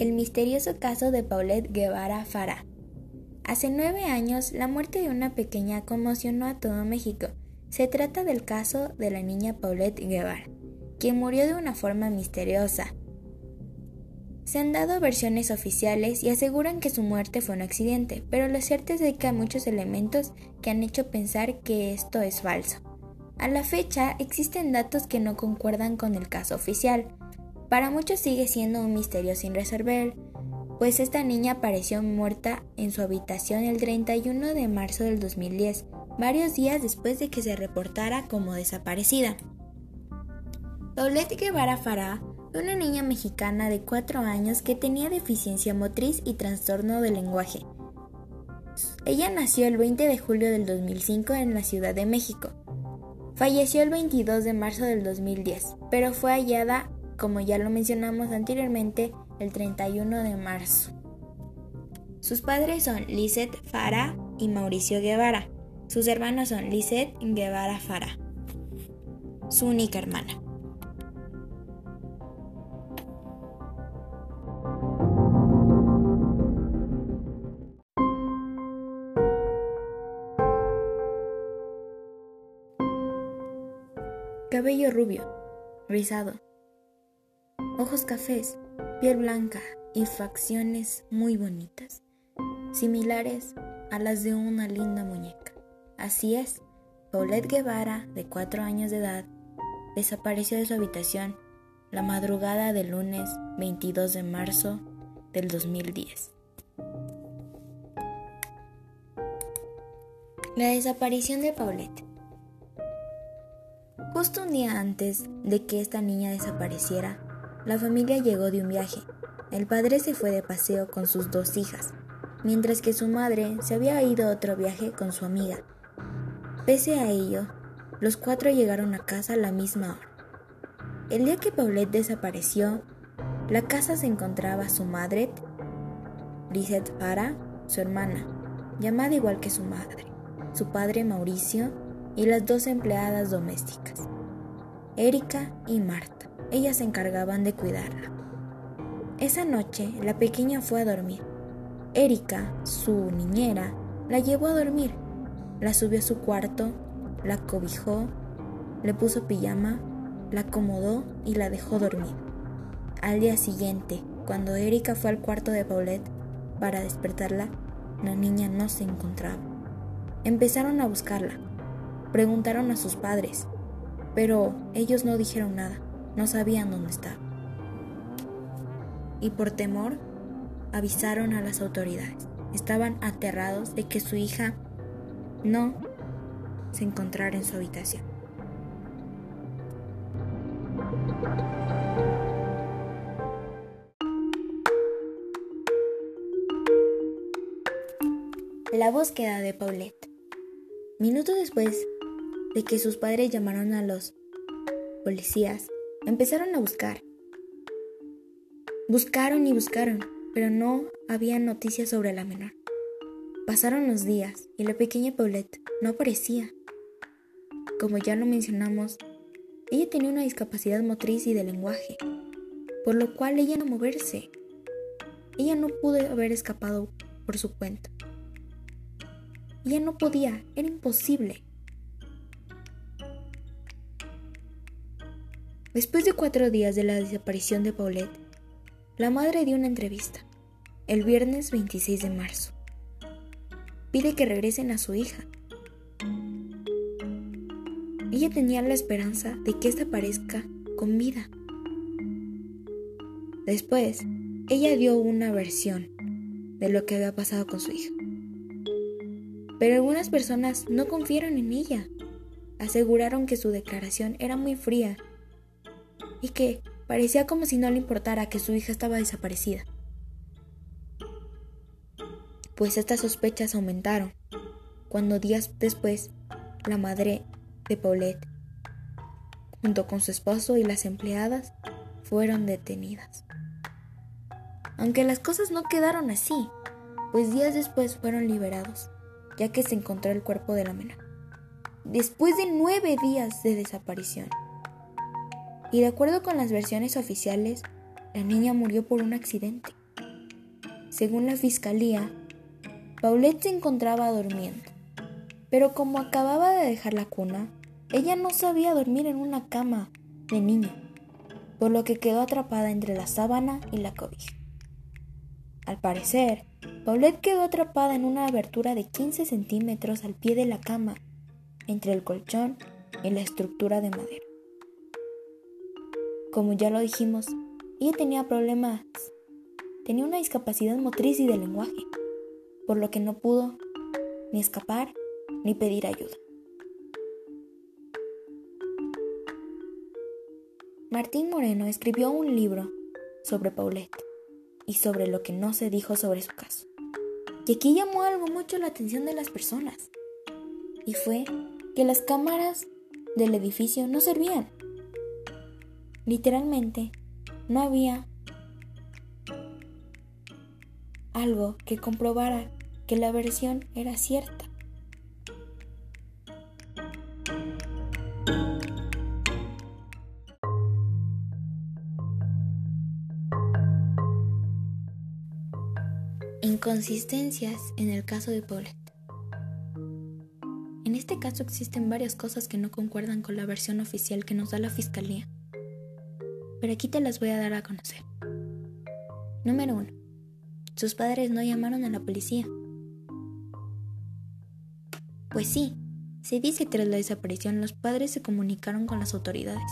El misterioso caso de Paulette Guevara Farah. Hace nueve años, la muerte de una pequeña conmocionó a todo México. Se trata del caso de la niña Paulette Guevara, quien murió de una forma misteriosa. Se han dado versiones oficiales y aseguran que su muerte fue un accidente, pero lo cierto es que hay muchos elementos que han hecho pensar que esto es falso. A la fecha existen datos que no concuerdan con el caso oficial, para muchos sigue siendo un misterio sin resolver, pues esta niña apareció muerta en su habitación el 31 de marzo del 2010, varios días después de que se reportara como desaparecida. Paulette Guevara Farah fue una niña mexicana de 4 años que tenía deficiencia motriz y trastorno del lenguaje. Ella nació el 20 de julio del 2005 en la Ciudad de México. Falleció el 22 de marzo del 2010, pero fue hallada como ya lo mencionamos anteriormente, el 31 de marzo. Sus padres son Lizeth Fara y Mauricio Guevara. Sus hermanos son Lizeth Guevara Fara, su única hermana. Cabello rubio, rizado, ojos cafés, piel blanca y facciones muy bonitas, similares a las de una linda muñeca. Así es, Paulette Guevara, de 4 años de edad, desapareció de su habitación la madrugada del lunes 22 de marzo del 2010. La desaparición de Paulette. Justo un día antes de que esta niña desapareciera, la familia llegó de un viaje. El padre se fue de paseo con sus dos hijas, mientras que su madre se había ido a otro viaje con su amiga. Pese a ello, los cuatro llegaron a casa a la misma hora. El día que Paulette desapareció, la casa se encontraba su madre, Lisette Para, su hermana, llamada igual que su madre, su padre Mauricio y las dos empleadas domésticas, Erika y Marta. Ellas se encargaban de cuidarla. Esa noche la pequeña fue a dormir. Erika, su niñera, la llevó a dormir. La subió a su cuarto, la cobijó, le puso pijama, la acomodó y la dejó dormir. Al día siguiente, cuando Erika fue al cuarto de Paulette para despertarla, la niña no se encontraba. Empezaron a buscarla. Preguntaron a sus padres, pero ellos no dijeron nada no sabían dónde estaba. Y por temor, avisaron a las autoridades. Estaban aterrados de que su hija no se encontrara en su habitación. La búsqueda de Paulette. Minutos después de que sus padres llamaron a los policías, Empezaron a buscar. Buscaron y buscaron, pero no había noticias sobre la menor. Pasaron los días y la pequeña Paulette no aparecía. Como ya lo mencionamos, ella tenía una discapacidad motriz y de lenguaje, por lo cual ella no moverse. Ella no pudo haber escapado por su cuenta. Ella no podía, era imposible. Después de cuatro días de la desaparición de Paulette, la madre dio una entrevista, el viernes 26 de marzo. Pide que regresen a su hija. Ella tenía la esperanza de que ésta aparezca con vida. Después, ella dio una versión de lo que había pasado con su hija. Pero algunas personas no confiaron en ella. Aseguraron que su declaración era muy fría y que parecía como si no le importara que su hija estaba desaparecida. Pues estas sospechas aumentaron cuando días después la madre de Paulette, junto con su esposo y las empleadas, fueron detenidas. Aunque las cosas no quedaron así, pues días después fueron liberados, ya que se encontró el cuerpo de la menor. Después de nueve días de desaparición y de acuerdo con las versiones oficiales, la niña murió por un accidente. Según la fiscalía, Paulette se encontraba durmiendo, pero como acababa de dejar la cuna, ella no sabía dormir en una cama de niño, por lo que quedó atrapada entre la sábana y la cobija. Al parecer, Paulette quedó atrapada en una abertura de 15 centímetros al pie de la cama, entre el colchón y la estructura de madera. Como ya lo dijimos, ella tenía problemas. Tenía una discapacidad motriz y de lenguaje, por lo que no pudo ni escapar ni pedir ayuda. Martín Moreno escribió un libro sobre Paulette y sobre lo que no se dijo sobre su caso. Y aquí llamó algo mucho la atención de las personas. Y fue que las cámaras del edificio no servían. Literalmente, no había algo que comprobara que la versión era cierta. Inconsistencias en el caso de Paulette. En este caso existen varias cosas que no concuerdan con la versión oficial que nos da la Fiscalía pero aquí te las voy a dar a conocer. Número 1. Sus padres no llamaron a la policía. Pues sí, se dice que tras la desaparición los padres se comunicaron con las autoridades,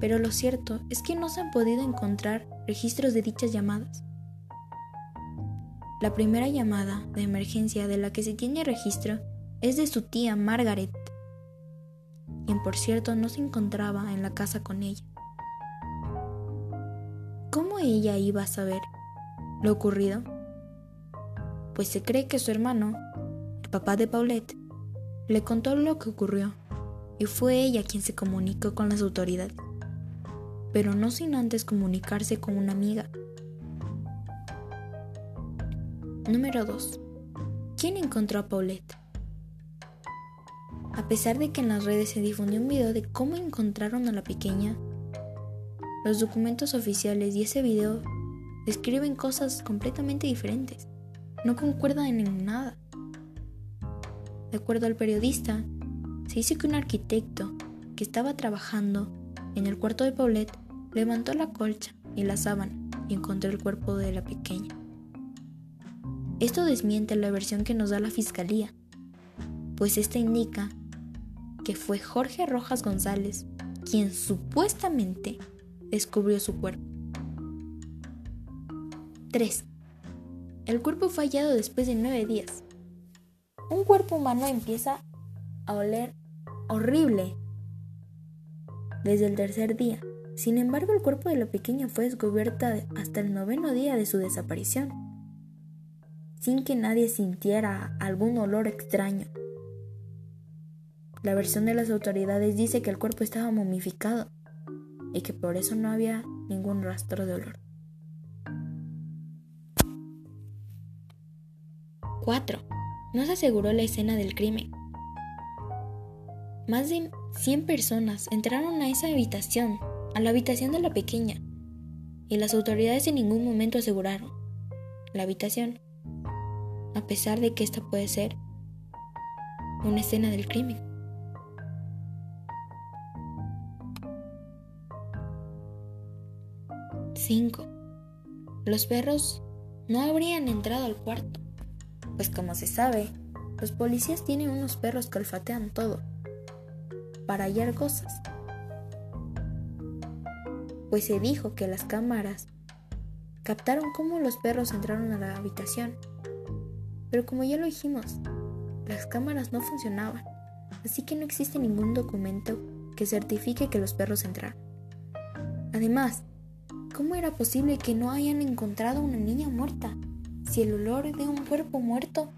pero lo cierto es que no se han podido encontrar registros de dichas llamadas. La primera llamada de emergencia de la que se tiene registro es de su tía Margaret, quien por cierto no se encontraba en la casa con ella. ¿Cómo ella iba a saber lo ocurrido? Pues se cree que su hermano, el papá de Paulette, le contó lo que ocurrió y fue ella quien se comunicó con las autoridades, pero no sin antes comunicarse con una amiga. Número 2. ¿Quién encontró a Paulette? A pesar de que en las redes se difundió un video de cómo encontraron a la pequeña, los documentos oficiales y ese video describen cosas completamente diferentes. No concuerdan en nada. De acuerdo al periodista, se dice que un arquitecto que estaba trabajando en el cuarto de Paulette levantó la colcha y la sábana y encontró el cuerpo de la pequeña. Esto desmiente la versión que nos da la fiscalía, pues esta indica que fue Jorge Rojas González quien supuestamente descubrió su cuerpo. 3. El cuerpo fue hallado después de nueve días. Un cuerpo humano empieza a oler horrible desde el tercer día. Sin embargo, el cuerpo de la pequeña fue descubierta hasta el noveno día de su desaparición, sin que nadie sintiera algún olor extraño. La versión de las autoridades dice que el cuerpo estaba momificado y que por eso no había ningún rastro de olor. 4. No se aseguró la escena del crimen. Más de 100 personas entraron a esa habitación, a la habitación de la pequeña, y las autoridades en ningún momento aseguraron la habitación, a pesar de que esta puede ser una escena del crimen. 5. Los perros no habrían entrado al cuarto, pues como se sabe, los policías tienen unos perros que olfatean todo, para hallar cosas. Pues se dijo que las cámaras captaron cómo los perros entraron a la habitación, pero como ya lo dijimos, las cámaras no funcionaban, así que no existe ningún documento que certifique que los perros entraron. Además, ¿Cómo era posible que no hayan encontrado una niña muerta si el olor de un cuerpo muerto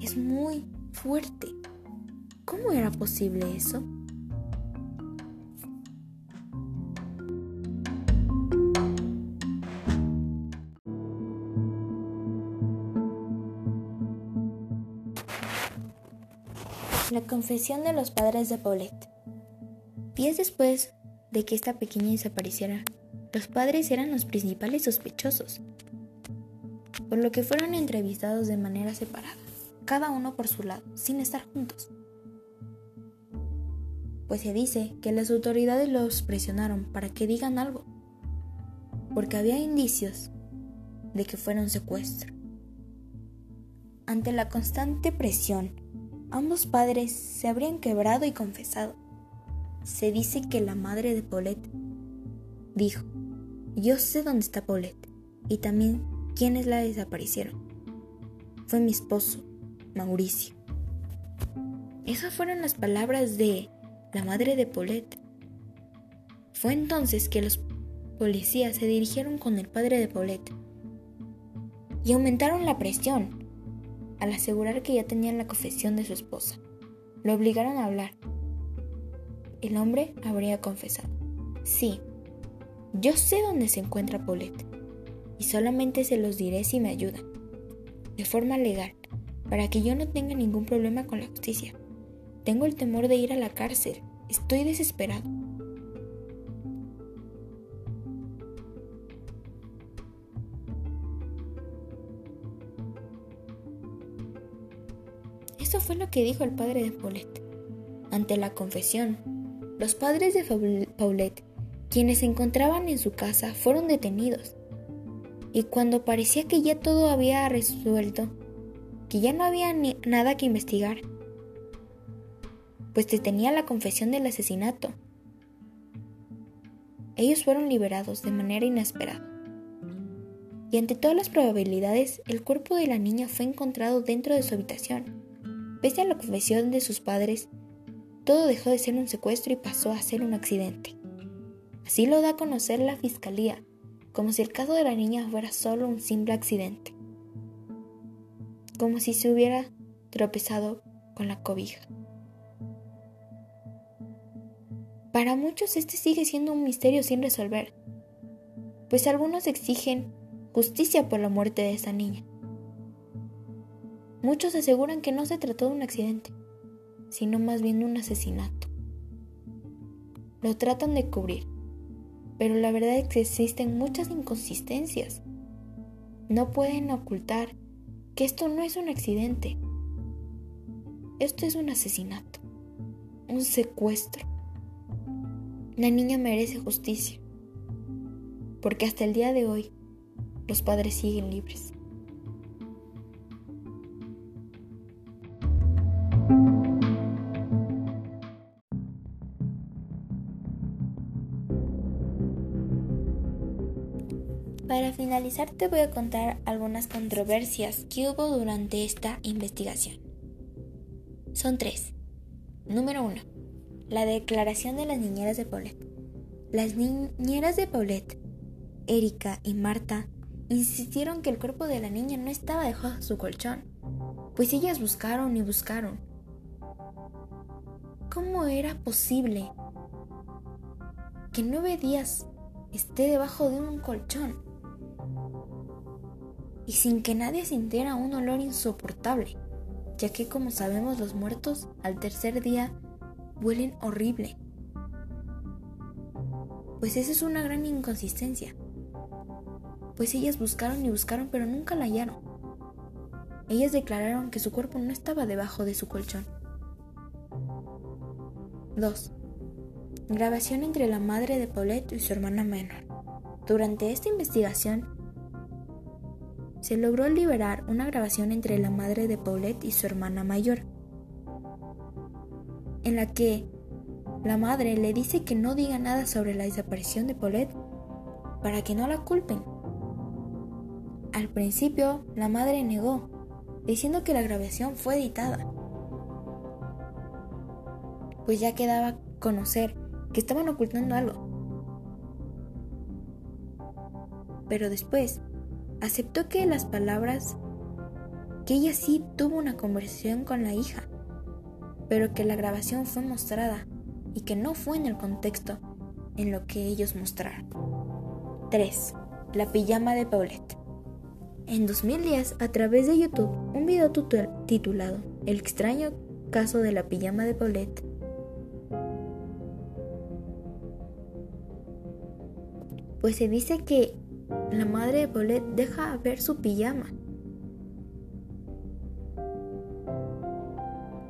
es muy fuerte? ¿Cómo era posible eso? La confesión de los padres de Paulette. Días después de que esta pequeña desapareciera, los padres eran los principales sospechosos. por lo que fueron entrevistados de manera separada, cada uno por su lado, sin estar juntos. Pues se dice que las autoridades los presionaron para que digan algo, porque había indicios de que fuera un secuestro. Ante la constante presión, ambos padres se habrían quebrado y confesado. Se dice que la madre de Paulette dijo, yo sé dónde está Paulette y también quiénes la desaparecieron. Fue mi esposo, Mauricio. Esas fueron las palabras de la madre de Paulette. Fue entonces que los policías se dirigieron con el padre de Paulette y aumentaron la presión al asegurar que ya tenían la confesión de su esposa. Lo obligaron a hablar. El hombre habría confesado. Sí, yo sé dónde se encuentra Paulette y solamente se los diré si me ayudan, de forma legal, para que yo no tenga ningún problema con la justicia. Tengo el temor de ir a la cárcel, estoy desesperado. Eso fue lo que dijo el padre de Paulette. Ante la confesión, los padres de Paulette, quienes se encontraban en su casa, fueron detenidos y cuando parecía que ya todo había resuelto, que ya no había nada que investigar, pues tenía la confesión del asesinato. Ellos fueron liberados de manera inesperada. Y ante todas las probabilidades, el cuerpo de la niña fue encontrado dentro de su habitación. Pese a la confesión de sus padres, todo dejó de ser un secuestro y pasó a ser un accidente. Así lo da a conocer la fiscalía, como si el caso de la niña fuera solo un simple accidente, como si se hubiera tropezado con la cobija. Para muchos este sigue siendo un misterio sin resolver, pues algunos exigen justicia por la muerte de esa niña. Muchos aseguran que no se trató de un accidente, sino más bien de un asesinato. Lo tratan de cubrir, pero la verdad es que existen muchas inconsistencias. No pueden ocultar que esto no es un accidente. Esto es un asesinato, un secuestro. La niña merece justicia, porque hasta el día de hoy los padres siguen libres. Finalizar te voy a contar algunas controversias que hubo durante esta investigación. Son tres. Número uno, La declaración de las niñeras de Paulette. Las niñeras de Paulette, Erika y Marta, insistieron que el cuerpo de la niña no estaba debajo de su colchón, pues ellas buscaron y buscaron. ¿Cómo era posible que nueve días esté debajo de un colchón? Y sin que nadie sintiera un olor insoportable, ya que como sabemos los muertos al tercer día huelen horrible. Pues esa es una gran inconsistencia. Pues ellas buscaron y buscaron pero nunca la hallaron. Ellas declararon que su cuerpo no estaba debajo de su colchón. 2. Grabación entre la madre de Paulette y su hermana menor. Durante esta investigación, se logró liberar una grabación entre la madre de Paulette y su hermana mayor, en la que la madre le dice que no diga nada sobre la desaparición de Paulette para que no la culpen. Al principio, la madre negó, diciendo que la grabación fue editada, pues ya quedaba conocer que estaban ocultando algo. Pero después, aceptó que las palabras, que ella sí tuvo una conversación con la hija, pero que la grabación fue mostrada y que no fue en el contexto en lo que ellos mostraron. 3. La pijama de Paulette. En 2010, a través de YouTube, un video titulado El extraño caso de la pijama de Paulette pues se dice que la madre de Paulette deja ver su pijama.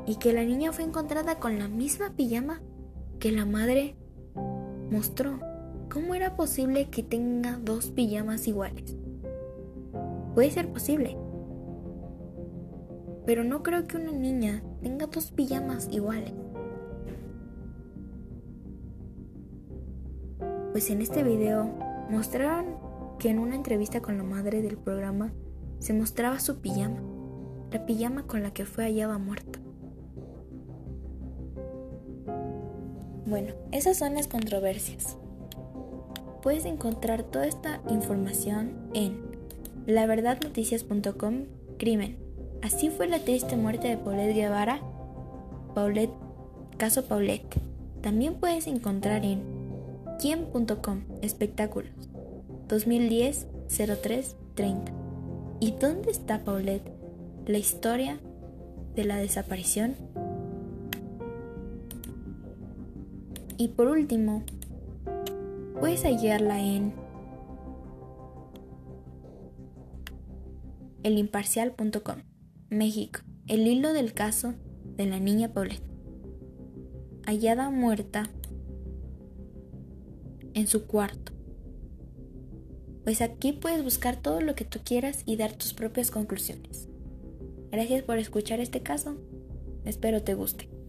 Y que la niña fue encontrada con la misma pijama que la madre mostró. ¿Cómo era posible que tenga dos pijamas iguales? Puede ser posible. Pero no creo que una niña tenga dos pijamas iguales. Pues en este video mostraron que en una entrevista con la madre del programa se mostraba su pijama, la pijama con la que fue hallada muerta. Bueno, esas son las controversias. Puedes encontrar toda esta información en laverdadnoticias.com Crimen. Así fue la triste muerte de Paulette Guevara. Paulette, caso Paulette. También puedes encontrar en quién.com Espectáculos 2010 03 30. ¿Y dónde está Paulette? La historia de la desaparición. Y por último, puedes hallarla en elimparcial.com, México. El hilo del caso de la niña Paulette. Hallada muerta en su cuarto. Pues aquí puedes buscar todo lo que tú quieras y dar tus propias conclusiones. Gracias por escuchar este caso. Espero te guste.